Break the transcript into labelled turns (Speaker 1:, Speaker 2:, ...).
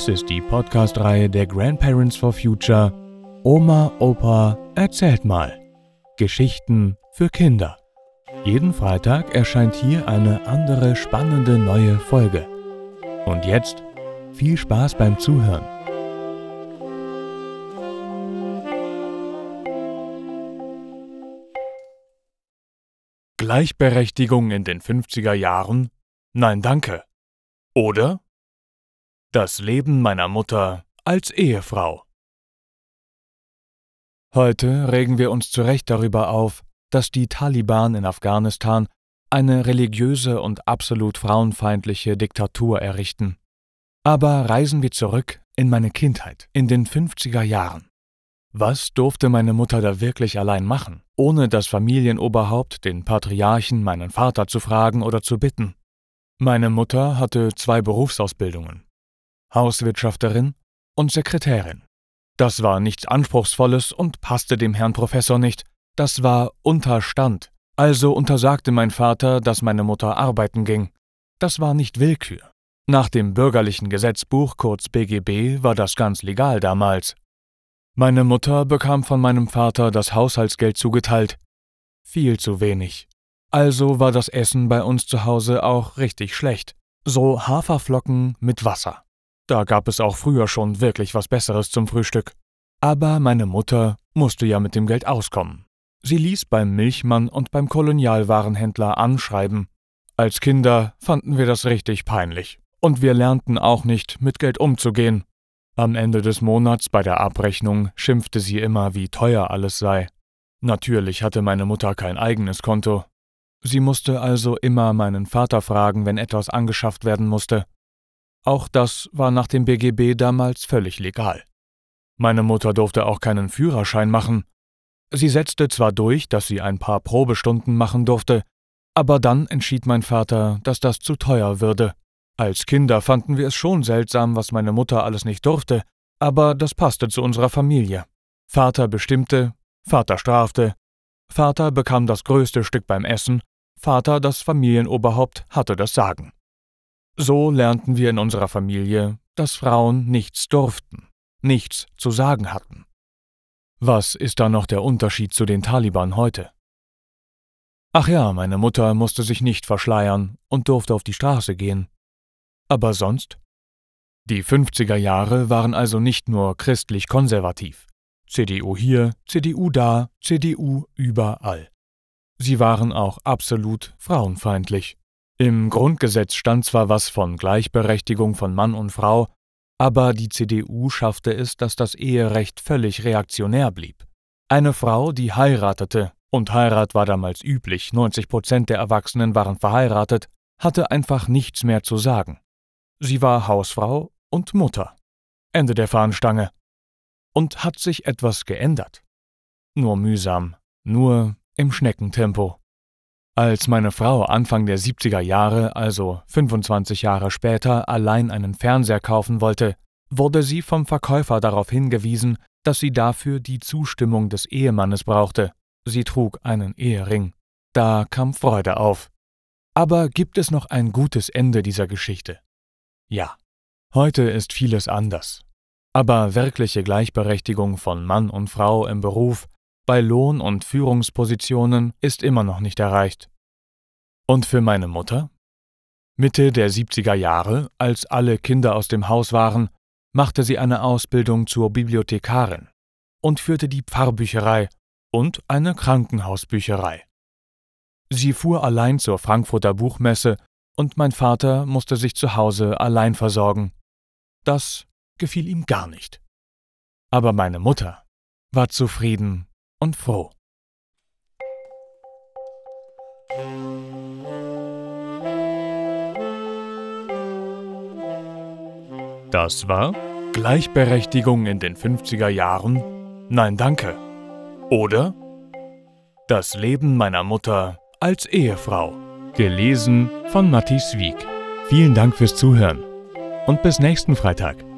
Speaker 1: Dies ist die Podcast-Reihe der Grandparents for Future Oma, Opa, erzählt mal. Geschichten für Kinder. Jeden Freitag erscheint hier eine andere spannende neue Folge. Und jetzt viel Spaß beim Zuhören. Gleichberechtigung in den 50er Jahren? Nein, danke. Oder das Leben meiner Mutter als Ehefrau. Heute regen wir uns zu Recht darüber auf, dass die Taliban in Afghanistan eine religiöse und absolut frauenfeindliche Diktatur errichten. Aber reisen wir zurück in meine Kindheit, in den 50er Jahren. Was durfte meine Mutter da wirklich allein machen, ohne das Familienoberhaupt, den Patriarchen, meinen Vater zu fragen oder zu bitten? Meine Mutter hatte zwei Berufsausbildungen, Hauswirtschafterin und Sekretärin. Das war nichts Anspruchsvolles und passte dem Herrn Professor nicht, das war Unterstand, also untersagte mein Vater, dass meine Mutter arbeiten ging. Das war nicht Willkür. Nach dem bürgerlichen Gesetzbuch kurz BGB war das ganz legal damals. Meine Mutter bekam von meinem Vater das Haushaltsgeld zugeteilt. Viel zu wenig. Also war das Essen bei uns zu Hause auch richtig schlecht. So Haferflocken mit Wasser. Da gab es auch früher schon wirklich was Besseres zum Frühstück. Aber meine Mutter musste ja mit dem Geld auskommen. Sie ließ beim Milchmann und beim Kolonialwarenhändler anschreiben. Als Kinder fanden wir das richtig peinlich. Und wir lernten auch nicht, mit Geld umzugehen. Am Ende des Monats bei der Abrechnung schimpfte sie immer, wie teuer alles sei. Natürlich hatte meine Mutter kein eigenes Konto. Sie musste also immer meinen Vater fragen, wenn etwas angeschafft werden musste. Auch das war nach dem BGB damals völlig legal. Meine Mutter durfte auch keinen Führerschein machen. Sie setzte zwar durch, dass sie ein paar Probestunden machen durfte, aber dann entschied mein Vater, dass das zu teuer würde. Als Kinder fanden wir es schon seltsam, was meine Mutter alles nicht durfte, aber das passte zu unserer Familie. Vater bestimmte, Vater strafte, Vater bekam das größte Stück beim Essen, Vater, das Familienoberhaupt, hatte das Sagen. So lernten wir in unserer Familie, dass Frauen nichts durften, nichts zu sagen hatten. Was ist da noch der Unterschied zu den Taliban heute? Ach ja, meine Mutter musste sich nicht verschleiern und durfte auf die Straße gehen. Aber sonst? Die 50er Jahre waren also nicht nur christlich konservativ. CDU hier, CDU da, CDU überall. Sie waren auch absolut frauenfeindlich. Im Grundgesetz stand zwar was von Gleichberechtigung von Mann und Frau, aber die CDU schaffte es, dass das Eherecht völlig reaktionär blieb. Eine Frau, die heiratete, und Heirat war damals üblich, 90 Prozent der Erwachsenen waren verheiratet, hatte einfach nichts mehr zu sagen. Sie war Hausfrau und Mutter. Ende der Fahnenstange. Und hat sich etwas geändert. Nur mühsam, nur im Schneckentempo. Als meine Frau Anfang der 70er Jahre, also 25 Jahre später, allein einen Fernseher kaufen wollte, wurde sie vom Verkäufer darauf hingewiesen, dass sie dafür die Zustimmung des Ehemannes brauchte. Sie trug einen Ehering. Da kam Freude auf. Aber gibt es noch ein gutes Ende dieser Geschichte? Ja. Heute ist vieles anders. Aber wirkliche Gleichberechtigung von Mann und Frau im Beruf, bei Lohn- und Führungspositionen ist immer noch nicht erreicht. Und für meine Mutter? Mitte der 70er Jahre, als alle Kinder aus dem Haus waren, machte sie eine Ausbildung zur Bibliothekarin und führte die Pfarrbücherei und eine Krankenhausbücherei. Sie fuhr allein zur Frankfurter Buchmesse und mein Vater musste sich zu Hause allein versorgen. Das gefiel ihm gar nicht. Aber meine Mutter war zufrieden und froh. Das war Gleichberechtigung in den 50er Jahren? Nein, danke. Oder Das Leben meiner Mutter als Ehefrau. Gelesen von Matthias Wieck. Vielen Dank fürs Zuhören und bis nächsten Freitag.